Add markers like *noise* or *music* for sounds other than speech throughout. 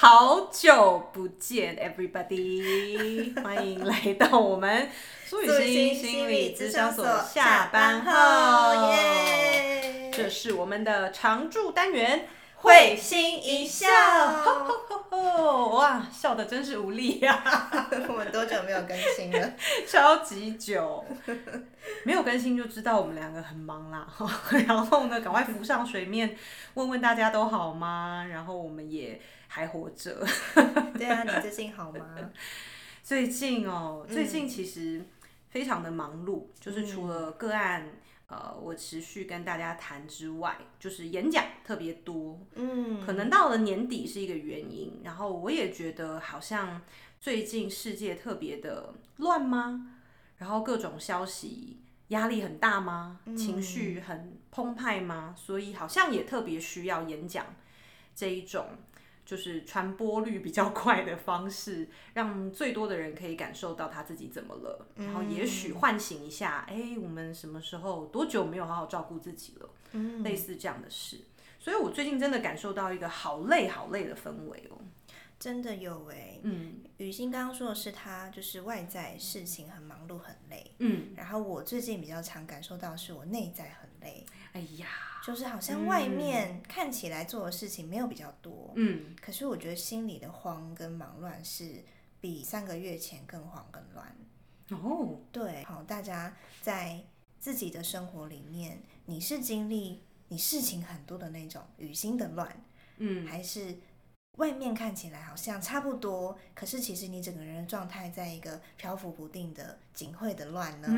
好久不见，everybody，*laughs* 欢迎来到我们苏雨欣心理咨商所下班后，耶！这是我们的常驻单元，会心一笑。哇，笑的真是无力呀！*laughs* 我们多久没有更新了？*laughs* 超级久，没有更新就知道我们两个很忙啦。然后呢，赶快浮上水面，问问大家都好吗？然后我们也还活着。*laughs* 对啊，你最近好吗？*laughs* 最近哦，最近其实非常的忙碌，就是除了个案。呃，我持续跟大家谈之外，就是演讲特别多，嗯，可能到了年底是一个原因。然后我也觉得好像最近世界特别的乱吗？然后各种消息压力很大吗？情绪很澎湃吗？所以好像也特别需要演讲这一种。就是传播率比较快的方式，让最多的人可以感受到他自己怎么了，然后也许唤醒一下，哎，我们什么时候多久没有好好照顾自己了？类似这样的事，所以我最近真的感受到一个好累好累的氛围哦。真的有哎，嗯，雨欣刚刚说的是他就是外在事情很忙碌很累，嗯，然后我最近比较常感受到是我内在很累，哎呀，就是好像外面看起来做的事情没有比较多，嗯，可是我觉得心里的慌跟忙乱是比三个月前更慌更乱，哦，对，好，大家在自己的生活里面，你是经历你事情很多的那种雨欣的乱，嗯，还是？外面看起来好像差不多，可是其实你整个人的状态在一个漂浮不定的、警会的乱呢。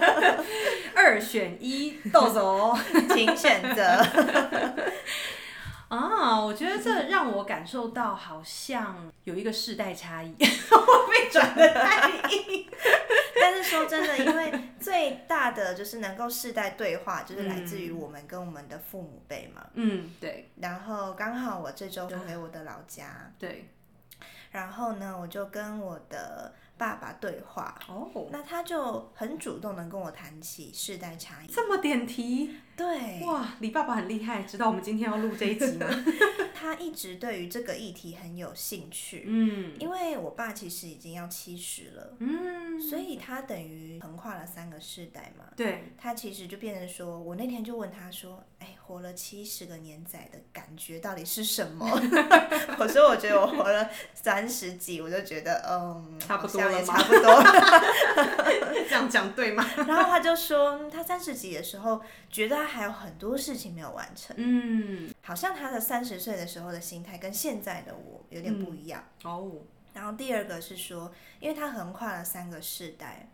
*laughs* 二选一，豆总，*laughs* 请选择。*laughs* 啊，我觉得这让我感受到好像有一个世代差异，我被转的太硬。但是说真的，因为 *laughs* 最大的就是能够世代对话，就是来自于我们跟我们的父母辈嘛。嗯，对。然后刚好我这周回我的老家，对。然后呢，我就跟我的。爸爸对话哦，那他就很主动的跟我谈起世代差异，这么点题，对，哇，李爸爸很厉害，知道我们今天要录这一集吗？*laughs* 他一直对于这个议题很有兴趣，嗯，因为我爸其实已经要七十了，嗯，所以他等于横跨了三个世代嘛，对，他其实就变成说，我那天就问他说，哎，活了七十个年仔的感觉到底是什么？*laughs* 我说我觉得我活了三十几，我就觉得嗯，差不多。也差不多，*laughs* 这样讲对吗？然后他就说，他三十几的时候，觉得他还有很多事情没有完成。嗯，好像他的三十岁的时候的心态跟现在的我有点不一样。哦。然后第二个是说，因为他横跨了三个世代，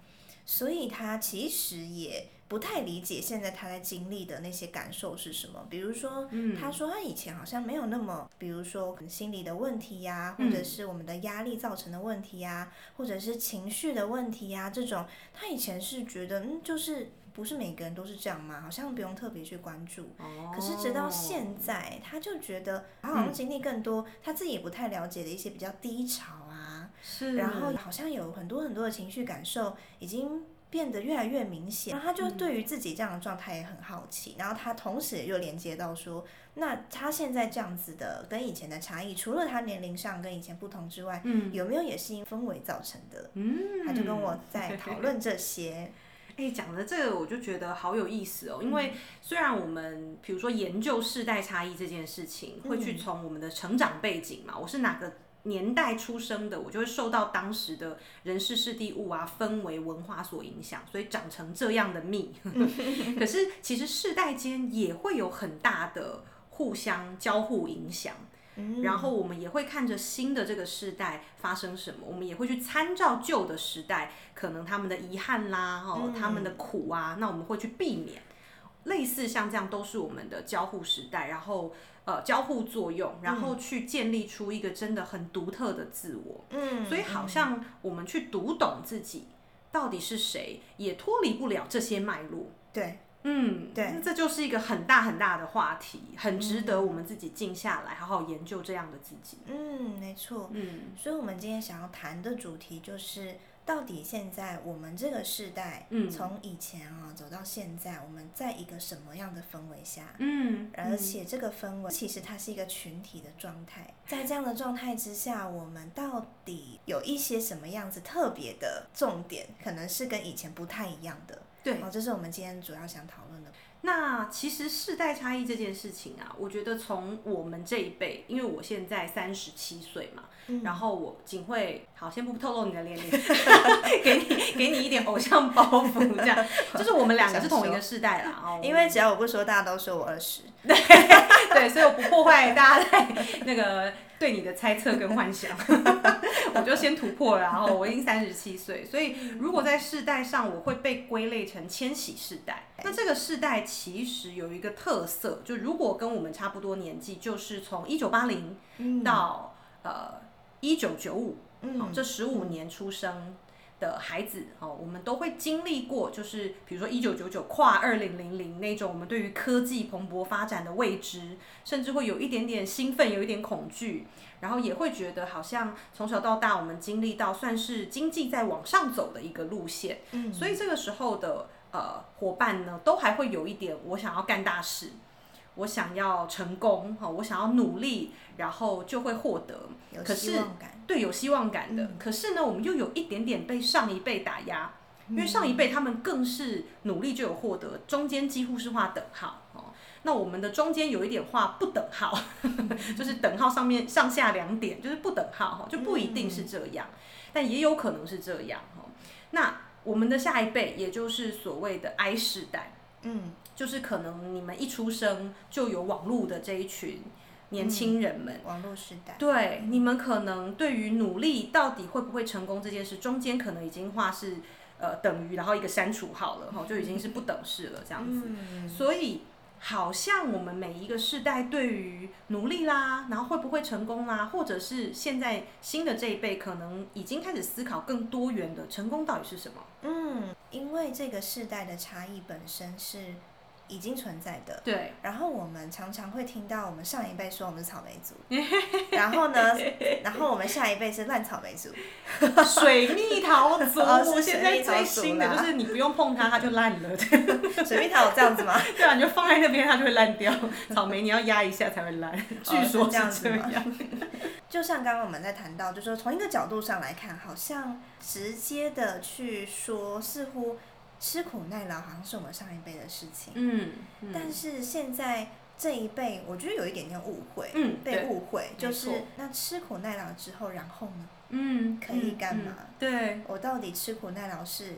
所以他其实也。不太理解现在他在经历的那些感受是什么，比如说，他说他以前好像没有那么，比如说心理的问题呀，或者是我们的压力造成的问题呀，或者是情绪的问题呀，这种他以前是觉得，嗯，就是不是每个人都是这样吗，好像不用特别去关注。哦。可是直到现在，他就觉得他好像经历更多，他自己也不太了解的一些比较低潮啊，是。然后好像有很多很多的情绪感受已经。变得越来越明显，然后他就对于自己这样的状态也很好奇，然后他同时又连接到说，那他现在这样子的跟以前的差异，除了他年龄上跟以前不同之外，嗯，有没有也是因氛围造成的？嗯，他就跟我在讨论这些。哎，讲的这个我就觉得好有意思哦，因为虽然我们比如说研究世代差异这件事情，会去从我们的成长背景嘛，我是哪个？年代出生的，我就会受到当时的人事、事地、物啊、氛围、文化所影响，所以长成这样的命。*laughs* 可是其实世代间也会有很大的互相交互影响，然后我们也会看着新的这个时代发生什么，我们也会去参照旧的时代，可能他们的遗憾啦，哈，他们的苦啊，那我们会去避免。类似像这样都是我们的交互时代，然后呃交互作用，然后去建立出一个真的很独特的自我。嗯，所以好像我们去读懂自己到底是谁，也脱离不了这些脉络。对，嗯，对，这就是一个很大很大的话题，很值得我们自己静下来好好研究这样的自己。嗯，没错。嗯，所以我们今天想要谈的主题就是。到底现在我们这个时代，嗯，从以前啊走到现在，我们在一个什么样的氛围下？嗯，而且这个氛围其实它是一个群体的状态，在这样的状态之下，我们到底有一些什么样子特别的重点，可能是跟以前不太一样的。对，哦，这是我们今天主要想讨论的。那其实世代差异这件事情啊，我觉得从我们这一辈，因为我现在三十七岁嘛，然后我仅会好，先不透露你的年龄，*laughs* *laughs* 给你给你一点偶像包袱，这样，就是我们两个是同一个世代啦。*laughs* 哦，因为只要我不说，大家都说我二十。对对，所以我不破坏大家在那个。对你的猜测跟幻想，*laughs* 我就先突破了。然后我已经三十七岁，所以如果在世代上，我会被归类成千禧世代。那这个世代其实有一个特色，就如果跟我们差不多年纪，就是从一九八零到呃一九九五，这十五年出生。的孩子哦，我们都会经历过，就是比如说一九九九跨二零零零那种，我们对于科技蓬勃发展的未知，甚至会有一点点兴奋，有一点恐惧，然后也会觉得好像从小到大我们经历到算是经济在往上走的一个路线，嗯，所以这个时候的呃伙伴呢，都还会有一点我想要干大事。我想要成功，哈，我想要努力，然后就会获得。可是，对，有希望感的。可是呢，我们又有一点点被上一辈打压，因为上一辈他们更是努力就有获得，中间几乎是画等号。哦，那我们的中间有一点画不等号，*laughs* 就是等号上面上下两点，就是不等号，哈，就不一定是这样，但也有可能是这样，哈。那我们的下一辈，也就是所谓的 I 世代。嗯，就是可能你们一出生就有网络的这一群年轻人们，网络时代，对你们可能对于努力到底会不会成功这件事，中间可能已经画是呃等于，然后一个删除号了哈，就已经是不等式了这样子，所以。好像我们每一个世代对于努力啦，然后会不会成功啦，或者是现在新的这一辈可能已经开始思考更多元的成功到底是什么？嗯，因为这个世代的差异本身是。已经存在的，对。然后我们常常会听到我们上一辈说我们是草莓族，*laughs* 然后呢，然后我们下一辈是烂草莓族，水蜜桃族。*laughs* 现在最新的就是你不用碰它，它就烂了。*laughs* 水蜜桃有这样子吗？对啊，你就放在那边，它就会烂掉。草莓你要压一下才会烂，据说这样子吗？就像刚刚我们在谈到，就说从一个角度上来看，好像直接的去说，似乎。吃苦耐劳好像是我们上一辈的事情，嗯，但是现在这一辈，我觉得有一点点误会，嗯，被误会，就是那吃苦耐劳之后，然后呢，嗯，可以干嘛？对，我到底吃苦耐劳是？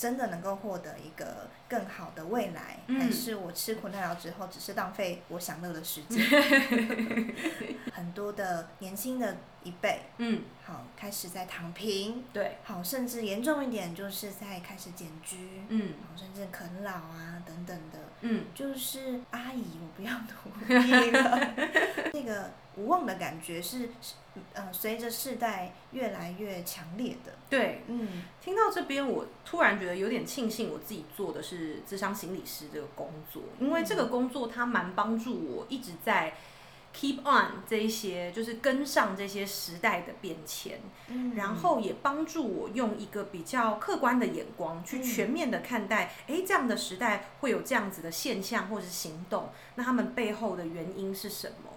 真的能够获得一个更好的未来，还是我吃苦耐劳之后只是浪费我享乐的时间？*laughs* 很多的年轻的一辈，嗯，好开始在躺平，对，好甚至严重一点就是在开始减居，嗯，好甚至啃老啊等等的，嗯，就是阿姨我不要努力了，*laughs* 那个无望的感觉是。呃，随着世代越来越强烈的，对，嗯，听到这边，我突然觉得有点庆幸，我自己做的是智商心理师这个工作，因为这个工作它蛮帮助我一直在 keep on 这一些，就是跟上这些时代的变迁，嗯，然后也帮助我用一个比较客观的眼光去全面的看待，哎，这样的时代会有这样子的现象或者是行动，那他们背后的原因是什么？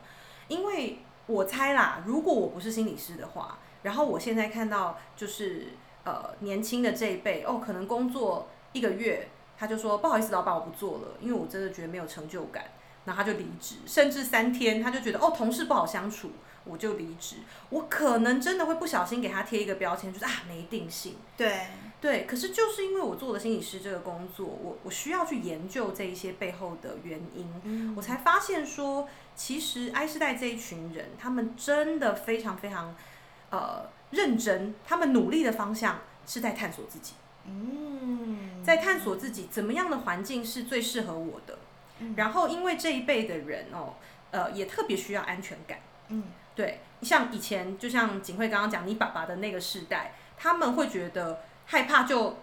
因为。我猜啦，如果我不是心理师的话，然后我现在看到就是呃年轻的这一辈哦，可能工作一个月，他就说不好意思，老板我不做了，因为我真的觉得没有成就感，然后他就离职，甚至三天他就觉得哦同事不好相处，我就离职，我可能真的会不小心给他贴一个标签，就是啊没定性。对对，可是就是因为我做了心理师这个工作，我我需要去研究这一些背后的原因，我才发现说。其实，I 世代这一群人，他们真的非常非常，呃，认真。他们努力的方向是在探索自己，嗯，在探索自己怎么样的环境是最适合我的。然后，因为这一辈的人哦，呃，也特别需要安全感。嗯，对，像以前，就像景慧刚刚讲，你爸爸的那个世代，他们会觉得害怕就。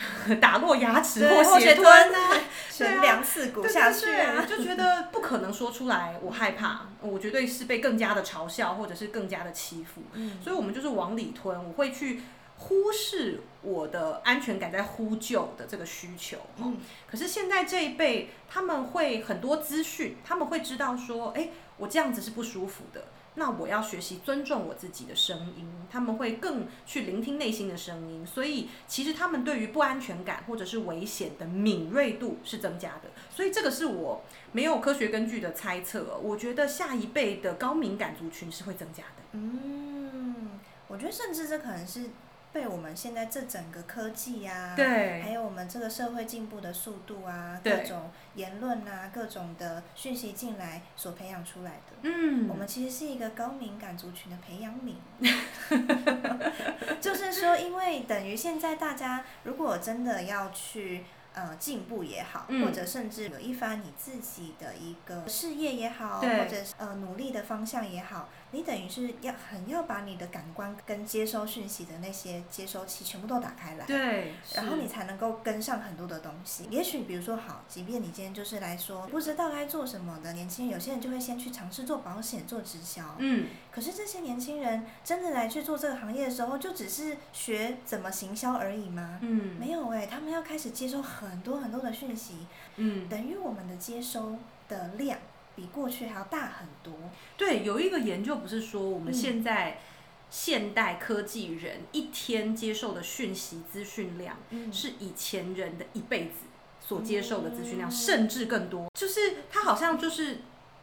*laughs* 打落牙齿或血吞 *laughs* 啊，悬梁刺骨下去啊，就觉得不可能说出来，我害怕，我绝对是被更加的嘲笑或者是更加的欺负，所以我们就是往里吞。我会去忽视我的安全感在呼救的这个需求。嗯，可是现在这一辈他们会很多资讯，他们会知道说，哎，我这样子是不舒服的。那我要学习尊重我自己的声音，他们会更去聆听内心的声音，所以其实他们对于不安全感或者是危险的敏锐度是增加的。所以这个是我没有科学根据的猜测，我觉得下一辈的高敏感族群是会增加的。嗯，我觉得甚至这可能是。被我们现在这整个科技呀，对，还有我们这个社会进步的速度啊，各种言论啊，各种的讯息进来所培养出来的。嗯，我们其实是一个高敏感族群的培养皿。*laughs* 就是说，因为等于现在大家如果真的要去。呃，进步也好，或者甚至有一番你自己的一个事业也好，或者呃努力的方向也好，你等于是要很要把你的感官跟接收讯息的那些接收器全部都打开来，对，然后你才能够跟上很多的东西。也许比如说好，即便你今天就是来说不知道该做什么的年轻人，有些人就会先去尝试做保险、做直销，嗯，可是这些年轻人真的来去做这个行业的时候，就只是学怎么行销而已吗？嗯，没有哎，他们要开始接收很。很多很多的讯息，嗯，等于我们的接收的量比过去还要大很多。对，有一个研究不是说我们现在现代科技人一天接受的讯息资讯量，是以前人的一辈子所接受的资讯量，甚至更多。就是他好像就是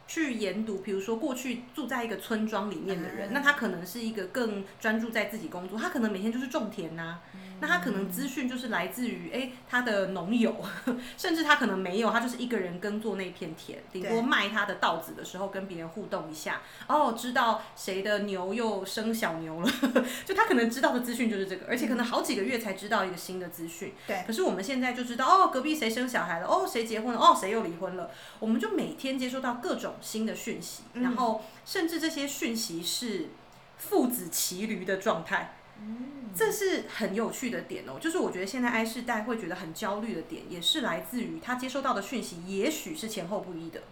去研读，比如说过去住在一个村庄里面的人，那他可能是一个更专注在自己工作，他可能每天就是种田呐。那他可能资讯就是来自于哎他的农友，*laughs* 甚至他可能没有，他就是一个人耕作那片田，顶多卖他的稻子的时候跟别人互动一下，哦，知道谁的牛又生小牛了，*laughs* 就他可能知道的资讯就是这个，而且可能好几个月才知道一个新的资讯。对。可是我们现在就知道哦，隔壁谁生小孩了，哦，谁结婚了，哦，谁又离婚了，我们就每天接收到各种新的讯息，然后甚至这些讯息是父子骑驴的状态。这是很有趣的点哦，就是我觉得现在 I 世代会觉得很焦虑的点，也是来自于他接收到的讯息，也许是前后不一的。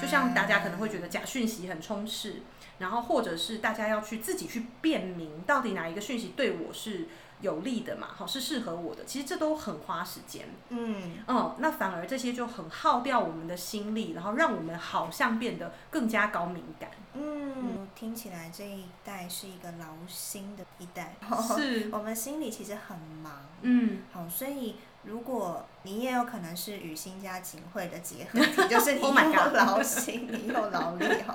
就像大家可能会觉得假讯息很充斥，然后或者是大家要去自己去辨明，到底哪一个讯息对我是。有利的嘛，好是适合我的，其实这都很花时间。嗯嗯，那反而这些就很耗掉我们的心力，然后让我们好像变得更加高敏感。嗯，听起来这一代是一个劳心的一代，*laughs* 是我们心里其实很忙。嗯，好，所以如果你也有可能是与心加警会的结合体，就是 *laughs* 你又劳心，你又劳力哈。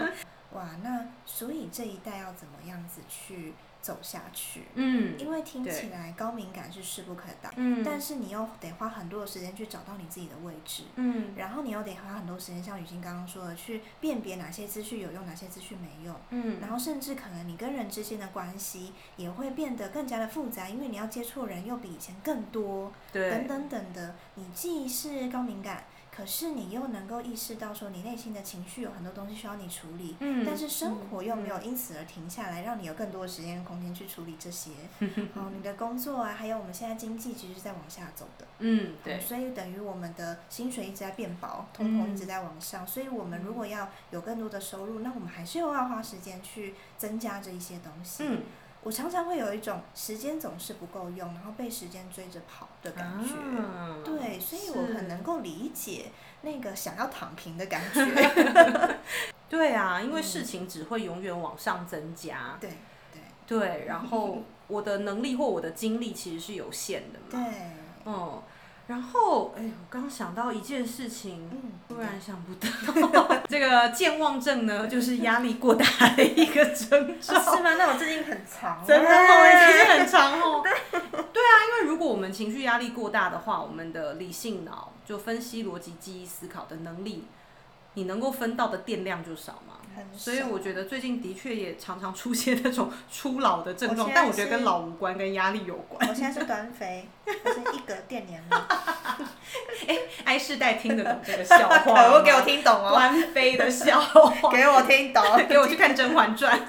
哇，那所以这一代要怎么样子去？走下去，嗯，因为听起来高敏感是势不可挡，嗯，但是你又得花很多的时间去找到你自己的位置，嗯，然后你又得花很多时间，像雨欣刚刚说的，去辨别哪些资讯有用，哪些资讯没用，嗯，然后甚至可能你跟人之间的关系也会变得更加的复杂，因为你要接触人又比以前更多，对，等等等的，你既是高敏感。可是你又能够意识到说，你内心的情绪有很多东西需要你处理，嗯，但是生活又没有因此而停下来，让你有更多的时间空间去处理这些。*laughs* 哦，你的工作啊，还有我们现在经济其实是在往下走的，嗯，对，所以等于我们的薪水一直在变薄，通膨一直在往上，所以我们如果要有更多的收入，那我们还是又要花时间去增加这一些东西。嗯。我常常会有一种时间总是不够用，然后被时间追着跑的感觉。对，所以我很能够理解那个想要躺平的感觉。*laughs* 对啊，因为事情只会永远往上增加。对对对，然后我的能力或我的精力其实是有限的嘛。对，嗯。然后，哎，我刚想到一件事情，突然想不到。*laughs* 这个健忘症呢，就是压力过大的一个征兆。是吗？那我最近很长。真的哦，其实很长哦。*laughs* 对。如果我们情绪压力过大的话，我们的理性脑就分析、逻辑、记忆、思考的能力，你能够分到的电量就少嘛。所以我觉得最近的确也常常出现那种初老的症状，但我觉得跟老无关，跟压力有关。我现在是端飞，我是一格电年了。*laughs* 哎世代听得懂这个笑话可，*laughs* 给我听懂哦。端飞的笑话，*laughs* 给我听懂，给我去看《甄嬛传》。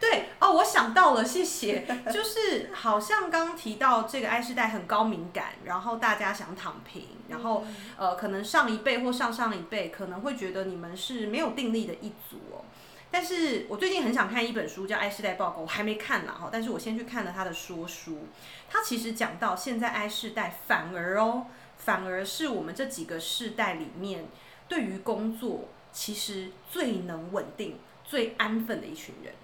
对对哦，我想到了，谢谢。*laughs* 就是好像刚提到这个 I 世代很高敏感，然后大家想躺平，然后呃，可能上一辈或上上一辈可能会觉得你们是没有定力的一组哦。但是我最近很想看一本书，叫《爱世代报告》，我还没看呢哈。但是我先去看了他的说书，他其实讲到现在爱世代反而哦，反而是我们这几个世代里面，对于工作其实最能稳定、最安分的一群人。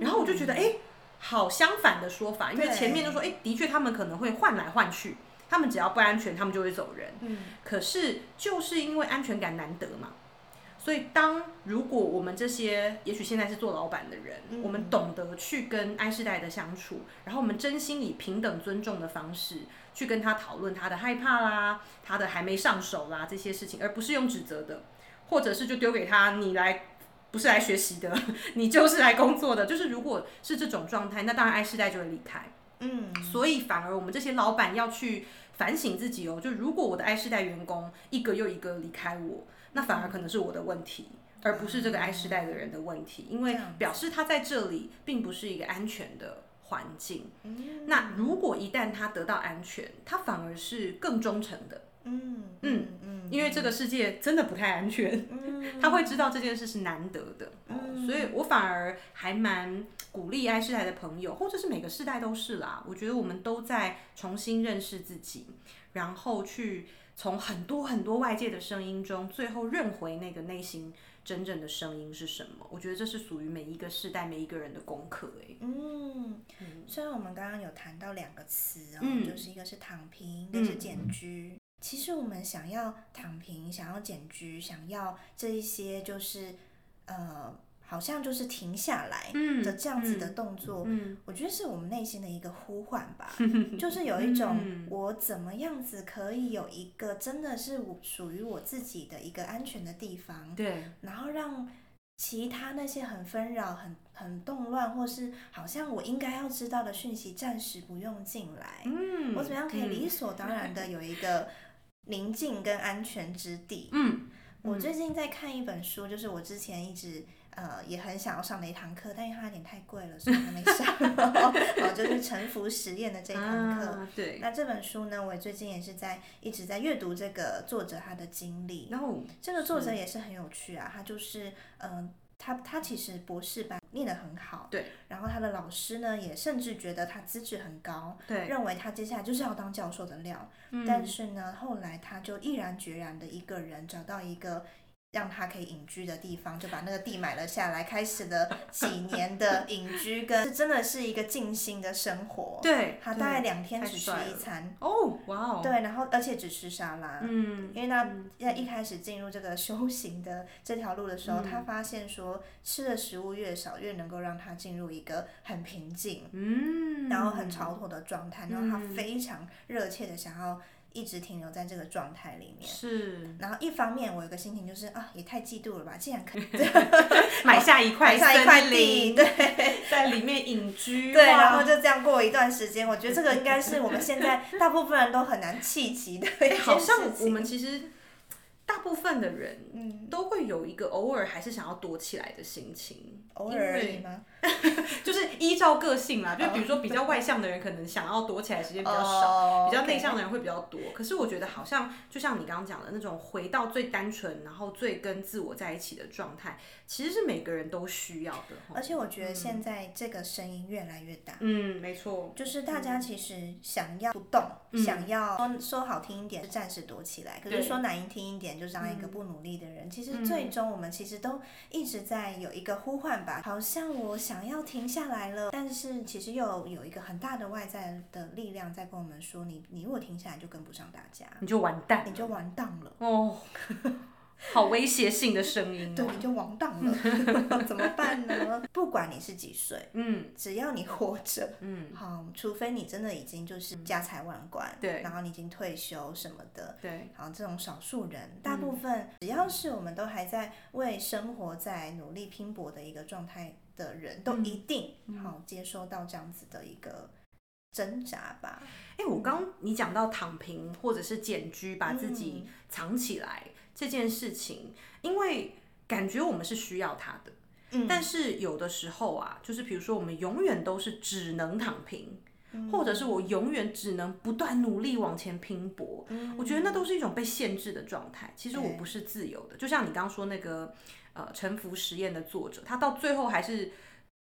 然后我就觉得，哎，好相反的说法，因为前面就说，哎，的确他们可能会换来换去，他们只要不安全，他们就会走人。嗯，可是就是因为安全感难得嘛。所以，当如果我们这些也许现在是做老板的人，我们懂得去跟 I 世代的相处，然后我们真心以平等尊重的方式去跟他讨论他的害怕啦，他的还没上手啦这些事情，而不是用指责的，或者是就丢给他你来不是来学习的，*laughs* 你就是来工作的，就是如果是这种状态，那当然 I 世代就会离开。嗯，所以反而我们这些老板要去反省自己哦，就如果我的 I 世代员工一个又一个离开我。那反而可能是我的问题，而不是这个 I 世代的人的问题，因为表示他在这里并不是一个安全的环境。那如果一旦他得到安全，他反而是更忠诚的。嗯嗯嗯，因为这个世界真的不太安全，*laughs* 他会知道这件事是难得的。所以我反而还蛮鼓励 I 世代的朋友，或者是每个世代都是啦。我觉得我们都在重新认识自己，然后去。从很多很多外界的声音中，最后认回那个内心真正的声音是什么？我觉得这是属于每一个世代每一个人的功课。哎，嗯，虽然我们刚刚有谈到两个词哦，就是一个是躺平，一个是简居。其实我们想要躺平，想要减居，想要这一些，就是呃。好像就是停下来的这样子的动作，嗯我觉得是我们内心的一个呼唤吧，*laughs* 就是有一种我怎么样子可以有一个真的是属于我自己的一个安全的地方，对，然后让其他那些很纷扰、很很动乱，或是好像我应该要知道的讯息暂时不用进来，嗯，我怎么样可以理所当。然的有一个宁静跟安全之地？嗯，我最近在看一本书，就是我之前一直。呃，也很想要上的一堂课，但因为它有点太贵了，所以还没上。哦，就是沉浮实验的这堂课。对。那这本书呢，我最近也是在一直在阅读这个作者他的经历。然后这个作者也是很有趣啊，他就是嗯，他他其实博士班念得很好。对。然后他的老师呢，也甚至觉得他资质很高，对，认为他接下来就是要当教授的料。嗯。但是呢，后来他就毅然决然的一个人找到一个。让他可以隐居的地方，就把那个地买了下来，开始了几年的隐居，跟真的是一个静心的生活。对，他大概两天只吃一餐。哦，哇哦。对，然后而且只吃沙拉。嗯。因为他在一开始进入这个修行的这条路的时候，他发现说，吃的食物越少，越能够让他进入一个很平静，嗯，然后很超脱的状态，然后他非常热切的想要。一直停留在这个状态里面，是。然后一方面，我有个心情就是啊，也太嫉妒了吧！竟然可以 *laughs* *laughs* 买下一块下一块地，对，*laughs* 在里面隐居，对，然后就这样过一段时间。我觉得这个应该是我们现在大部分人都很难企及的一件好像我们其实。大部分的人，嗯，都会有一个偶尔还是想要躲起来的心情，偶尔而已吗？*laughs* 就是依照个性啦，就比如说比较外向的人，可能想要躲起来时间比较少；比较内向的人会比较多。可是我觉得好像就像你刚刚讲的那种，回到最单纯，然后最跟自我在一起的状态，其实是每个人都需要的。而且我觉得现在这个声音越来越大，嗯，没错，就是大家其实想要不动，想要说说好听一点是暂时躲起来，可是说难听一点。就当一个不努力的人，其实最终我们其实都一直在有一个呼唤吧，好像我想要停下来了，但是其实又有一个很大的外在的力量在跟我们说，你你如果停下来就跟不上大家，你就完蛋，你就完蛋了哦。好威胁性的声音，*laughs* 对，你就完蛋了，*laughs* 怎么办呢？不管你是几岁，嗯，只要你活着，嗯，好，除非你真的已经就是家财万贯，对，然后你已经退休什么的，对，好，这种少数人，大部分只要是我们都还在为生活在努力拼搏的一个状态的人，都一定好接收到这样子的一个挣扎吧。哎，我刚你讲到躺平或者是简居，把自己藏起来。这件事情，因为感觉我们是需要他的，嗯，但是有的时候啊，就是比如说我们永远都是只能躺平，或者是我永远只能不断努力往前拼搏，我觉得那都是一种被限制的状态。其实我不是自由的，就像你刚刚说那个呃沉浮实验的作者，他到最后还是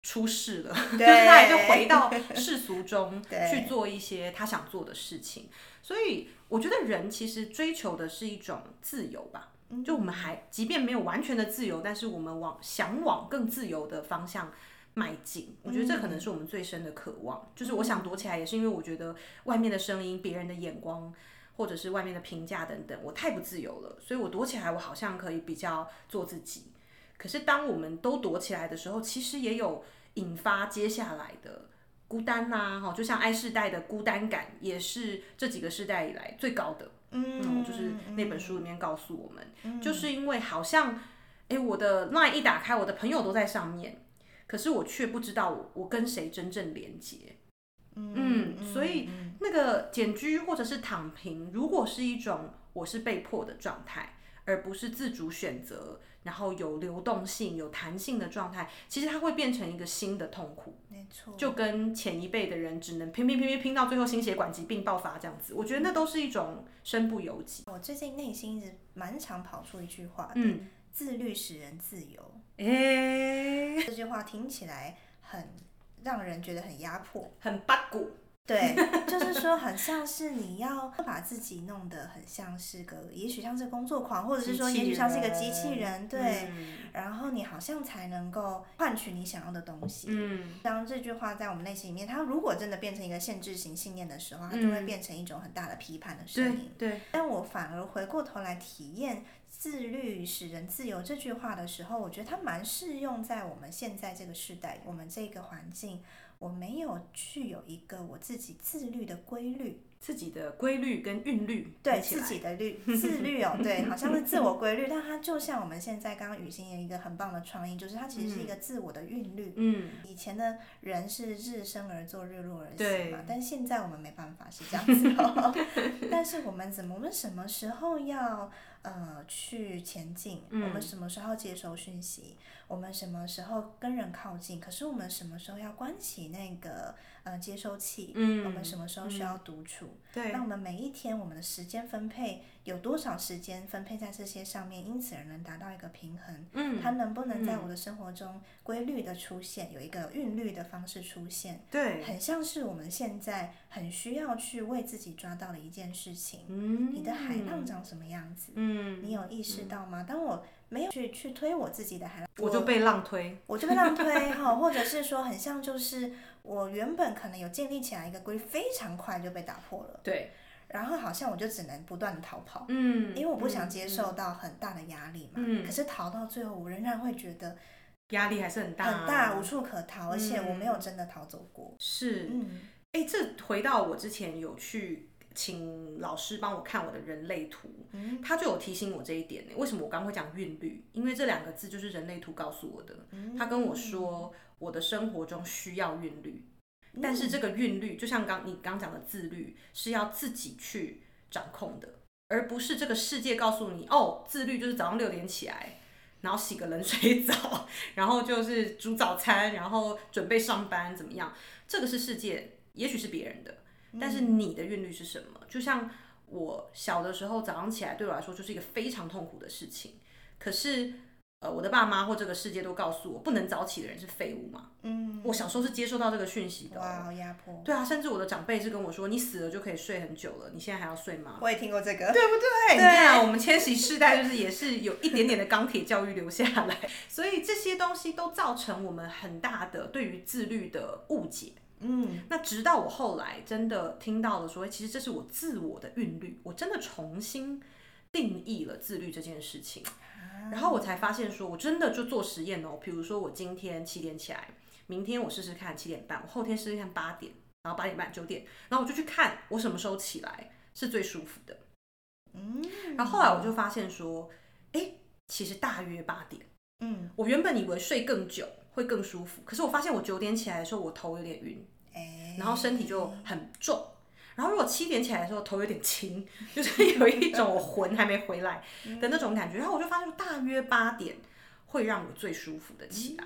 出事了，*laughs* 就是他还是回到世俗中 *laughs* 去做一些他想做的事情。所以我觉得人其实追求的是一种自由吧，就我们还即便没有完全的自由，但是我们往想往更自由的方向。迈进，我觉得这可能是我们最深的渴望。就是我想躲起来，也是因为我觉得外面的声音、别人的眼光，或者是外面的评价等等，我太不自由了。所以我躲起来，我好像可以比较做自己。可是当我们都躲起来的时候，其实也有引发接下来的孤单呐。哈，就像 I 世代的孤单感，也是这几个世代以来最高的。嗯，就是那本书里面告诉我们，就是因为好像，哎，我的 line 一打开，我的朋友都在上面。可是我却不知道我跟谁真正连接，嗯，所以那个简居或者是躺平，如果是一种我是被迫的状态，而不是自主选择，然后有流动性、有弹性的状态，其实它会变成一个新的痛苦，没错，就跟前一辈的人只能拼拼拼拼拼到最后心血管疾病爆发这样子，我觉得那都是一种身不由己。我最近内心一直蛮常跑出一句话，嗯。自律使人自由，诶，这句话听起来很让人觉得很压迫，很八股。对，就是说很像是你要把自己弄得很像是个，也许像是工作狂，或者是说也许像是一个机器人，对。然后你好像才能够换取你想要的东西。嗯。当这句话在我们内心里面，它如果真的变成一个限制型信念的时候，它就会变成一种很大的批判的声音。对。但我反而回过头来体验“自律使人自由”这句话的时候，我觉得它蛮适用在我们现在这个时代，我们这个环境。我没有具有一个我自己自律的规律，自己的规律跟韵律，对自己的律 *laughs* 自律哦，对，好像是自我规律，但它就像我们现在刚刚雨欣有一个很棒的创意，就是它其实是一个自我的韵律。嗯，以前的人是日升而作，日落而息嘛，但现在我们没办法是这样子哦。*laughs* 但是我们怎么，我们什么时候要呃去前进？我们什么时候接收讯息？我们什么时候跟人靠近？可是我们什么时候要关起那个呃接收器？嗯，我们什么时候需要独处？对，那我们每一天我们的时间分配有多少时间分配在这些上面？因此而能达到一个平衡。嗯，它能不能在我的生活中规律的出现，有一个韵律的方式出现？对，很像是我们现在很需要去为自己抓到的一件事情。嗯，你的海浪长什么样子？嗯，你有意识到吗？当我没有去去推我自己的海浪，我就被浪推，我就被浪推哈，*laughs* 或者是说很像就是我原本可能有建立起来一个规律，非常快就被打破了。对，然后好像我就只能不断的逃跑，嗯，因为我不想接受到很大的压力嘛。嗯。可是逃到最后，我仍然会觉得压力还是很大，很大，无处可逃，而且我没有真的逃走过。是，嗯，哎，这回到我之前有去。请老师帮我看我的人类图，他就有提醒我这一点呢。为什么我刚会讲韵律？因为这两个字就是人类图告诉我的。他跟我说，我的生活中需要韵律，但是这个韵律就像刚你刚讲的自律，是要自己去掌控的，而不是这个世界告诉你哦，自律就是早上六点起来，然后洗个冷水澡，*laughs* 然后就是煮早餐，然后准备上班怎么样？这个是世界，也许是别人的。但是你的韵律是什么？就像我小的时候，早上起来对我来说就是一个非常痛苦的事情。可是，呃，我的爸妈或这个世界都告诉我，不能早起的人是废物嘛。嗯。我小时候是接受到这个讯息的。哇，好压迫。对啊，甚至我的长辈是跟我说：“你死了就可以睡很久了，你现在还要睡吗？”我也听过这个，对不对？对啊，我们千禧世代就是也是有一点点的钢铁教育留下来，所以这些东西都造成我们很大的对于自律的误解。嗯，那直到我后来真的听到了说，其实这是我自我的韵律，我真的重新定义了自律这件事情，然后我才发现说，我真的就做实验哦，比如说我今天七点起来，明天我试试看七点半，我后天试试看八点，然后八点半九点，然后我就去看我什么时候起来是最舒服的，嗯，然后后来我就发现说，哎，其实大约八点，嗯，我原本以为睡更久。会更舒服，可是我发现我九点起来的时候，我头有点晕，然后身体就很重。然后如果七点起来的时候，头有点轻，就是 *laughs* 有一种我魂还没回来的那种感觉。然后我就发现大约八点会让我最舒服的起来。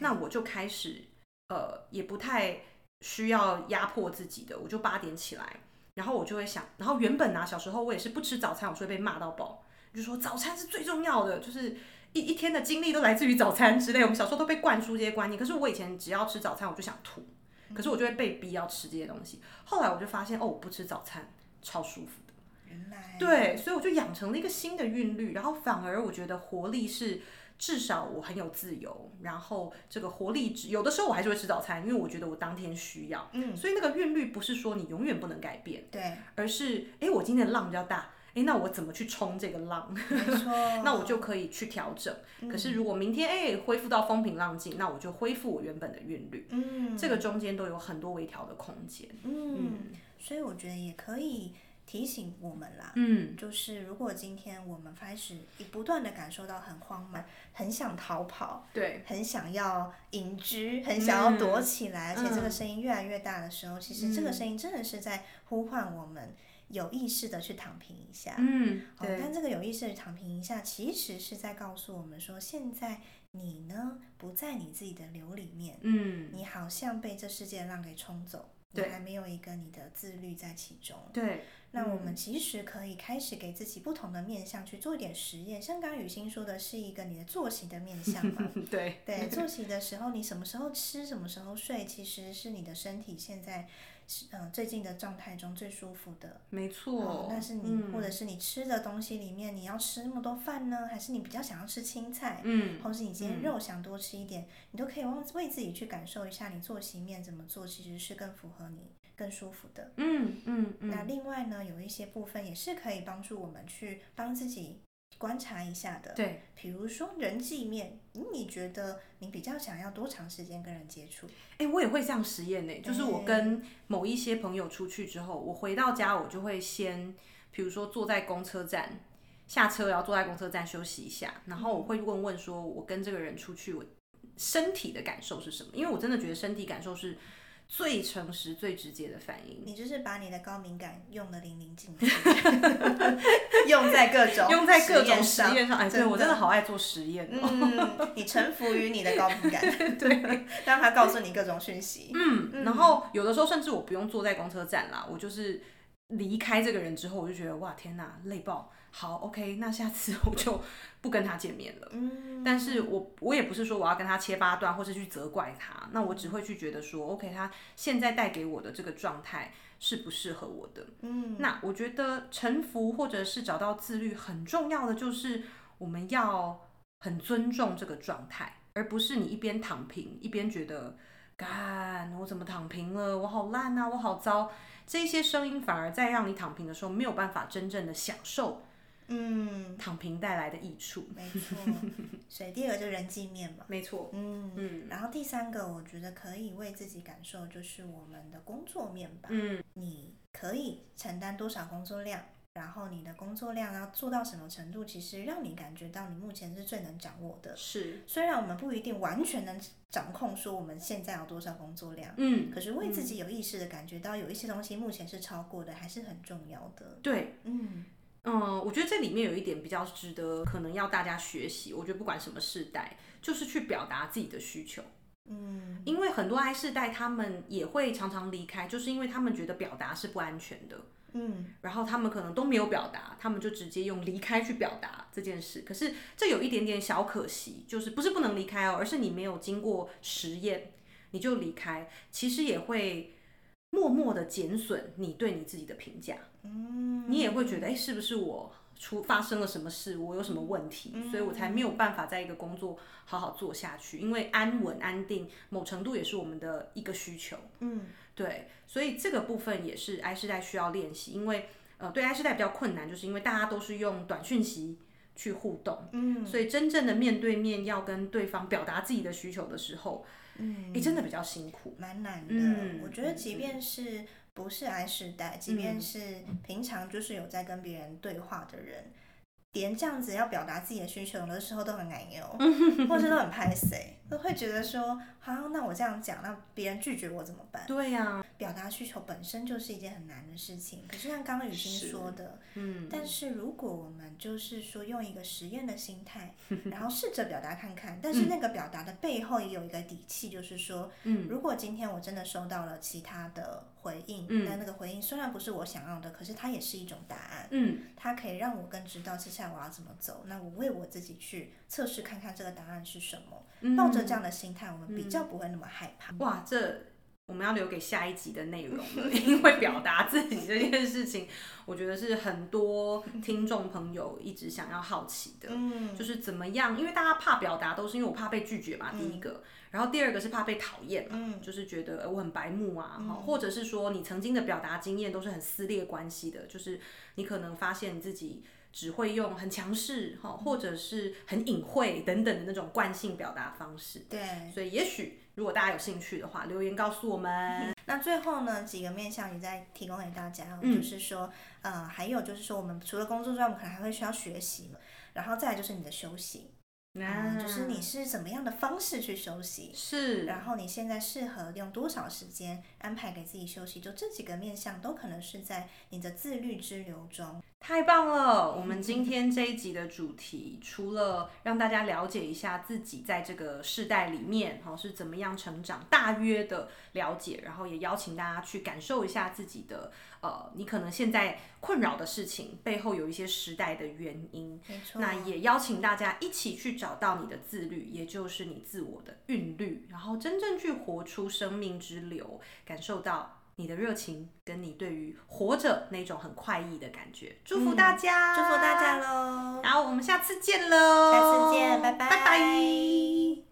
那我就开始呃，也不太需要压迫自己的，我就八点起来，然后我就会想，然后原本啊小时候我也是不吃早餐，我会被骂到爆，就说早餐是最重要的，就是。一一天的精力都来自于早餐之类。我们小时候都被灌输这些观念，可是我以前只要吃早餐我就想吐，可是我就会被逼要吃这些东西。后来我就发现，哦，我不吃早餐超舒服的。原来。对，所以我就养成了一个新的韵律，然后反而我觉得活力是。至少我很有自由，然后这个活力值，有的时候我还是会吃早餐，因为我觉得我当天需要。嗯，所以那个韵律不是说你永远不能改变，对，而是哎，我今天的浪比较大，哎，那我怎么去冲这个浪？没错，*laughs* 那我就可以去调整。可是如果明天哎恢复到风平浪静，那我就恢复我原本的韵律。嗯，这个中间都有很多微调的空间。嗯，所以我觉得也可以。提醒我们啦，嗯，就是如果今天我们开始不断的感受到很慌忙，很想逃跑，对，很想要隐居，很想要躲起来，而且这个声音越来越大的时候，其实这个声音真的是在呼唤我们有意识的去躺平一下，嗯，对。但这个有意识的躺平一下，其实是在告诉我们说，现在你呢不在你自己的流里面，嗯，你好像被这世界浪给冲走。你还没有一个你的自律在其中。对，那我们其实可以开始给自己不同的面向去做一点实验。像刚刚雨欣说的是一个你的作息的面向嘛？*laughs* 对对，作息的时候你什么时候吃，什么时候睡，其实是你的身体现在。嗯，最近的状态中最舒服的，没错。那是你，或者是你吃的东西里面，你要吃那么多饭呢，还是你比较想要吃青菜？嗯，或是你今天肉想多吃一点，你都可以为为自己去感受一下，你作息面怎么做，其实是更符合你、更舒服的。嗯嗯嗯。那另外呢，有一些部分也是可以帮助我们去帮自己。观察一下的，对，比如说人际面，你觉得你比较想要多长时间跟人接触？哎，我也会这样实验呢，就是我跟某一些朋友出去之后，我回到家，我就会先，比如说坐在公车站下车，然后坐在公车站休息一下，然后我会问问说，我跟这个人出去，我身体的感受是什么？因为我真的觉得身体感受是。最诚实、最直接的反应，你就是把你的高敏感用的淋漓尽致，*laughs* 用在各种用在各种实验上。哎，对我真的好爱做实验。嗯，你臣服于你的高敏感，*laughs* 对，*laughs* 让他告诉你各种讯息。嗯，然后有的时候甚至我不用坐在公车站啦，我就是离开这个人之后，我就觉得哇，天哪，累爆。好，OK，那下次我就不跟他见面了。嗯，但是我我也不是说我要跟他切八段，或是去责怪他。那我只会去觉得说，OK，他现在带给我的这个状态是不适合我的？嗯，那我觉得臣服或者是找到自律很重要的就是我们要很尊重这个状态，而不是你一边躺平一边觉得，干我怎么躺平了？我好烂啊，我好糟。这些声音反而在让你躺平的时候没有办法真正的享受。嗯，躺平带来的益处，没错。所以第二个就是人际面嘛，没错。嗯嗯，然后第三个我觉得可以为自己感受，就是我们的工作面吧。嗯，你可以承担多少工作量，然后你的工作量要做到什么程度，其实让你感觉到你目前是最能掌握的。是，虽然我们不一定完全能掌控说我们现在有多少工作量，嗯，可是为自己有意识的感觉到有一些东西目前是超过的，还是很重要的。对，嗯。嗯，我觉得这里面有一点比较值得，可能要大家学习。我觉得不管什么世代，就是去表达自己的需求。嗯，因为很多 I 世代他们也会常常离开，就是因为他们觉得表达是不安全的。嗯，然后他们可能都没有表达，他们就直接用离开去表达这件事。可是这有一点点小可惜，就是不是不能离开哦，而是你没有经过实验你就离开，其实也会。默默的减损你对你自己的评价，嗯，你也会觉得，哎，是不是我出发生了什么事，我有什么问题，所以我才没有办法在一个工作好好做下去。因为安稳安定，某程度也是我们的一个需求，嗯，对，所以这个部分也是 I 世代需要练习。因为呃，对 I 世代比较困难，就是因为大家都是用短讯息去互动，嗯，所以真正的面对面要跟对方表达自己的需求的时候。嗯，你真的比较辛苦，蛮难的。我觉得，即便是不是 I 世代，即便是平常就是有在跟别人对话的人，连这样子要表达自己的需求，有的时候都很难用，*laughs* 或是都很拍谁。都会觉得说，好，那我这样讲，那别人拒绝我怎么办？对呀，表达需求本身就是一件很难的事情。可是像刚刚雨欣说的，嗯，但是如果我们就是说用一个实验的心态，然后试着表达看看，但是那个表达的背后也有一个底气，就是说，嗯，如果今天我真的收到了其他的回应，嗯，那那个回应虽然不是我想要的，可是它也是一种答案，嗯，它可以让我更知道接下来我要怎么走。那我为我自己去测试看看这个答案是什么。抱着这样的心态，我们比较不会那么害怕。哇，这我们要留给下一集的内容了，*laughs* 因为表达自己这件事情，我觉得是很多听众朋友一直想要好奇的。嗯，就是怎么样？因为大家怕表达，都是因为我怕被拒绝嘛。第一个，然后第二个是怕被讨厌嘛，就是觉得我很白目啊，哈，或者是说你曾经的表达经验都是很撕裂关系的，就是你可能发现你自己。只会用很强势哈，或者是很隐晦等等的那种惯性表达方式。对，所以也许如果大家有兴趣的话，留言告诉我们。那最后呢，几个面向也再提供给大家，就是说，呃，还有就是说，我们除了工作之外，我们可能还会需要学习，然后再来就是你的休息。啊，就是你是怎么样的方式去休息？是，然后你现在适合用多少时间安排给自己休息？就这几个面向都可能是在你的自律之流中。太棒了！我们 *laughs* 今天这一集的主题，除了让大家了解一下自己在这个世代里面哈是怎么样成长，大约的了解，然后也邀请大家去感受一下自己的。呃，你可能现在困扰的事情背后有一些时代的原因，没错。那也邀请大家一起去找到你的自律，也就是你自我的韵律，然后真正去活出生命之流，感受到你的热情，跟你对于活着那种很快意的感觉。祝福大家，祝福大家喽！然后我们下次见喽，下次见，拜拜，拜拜。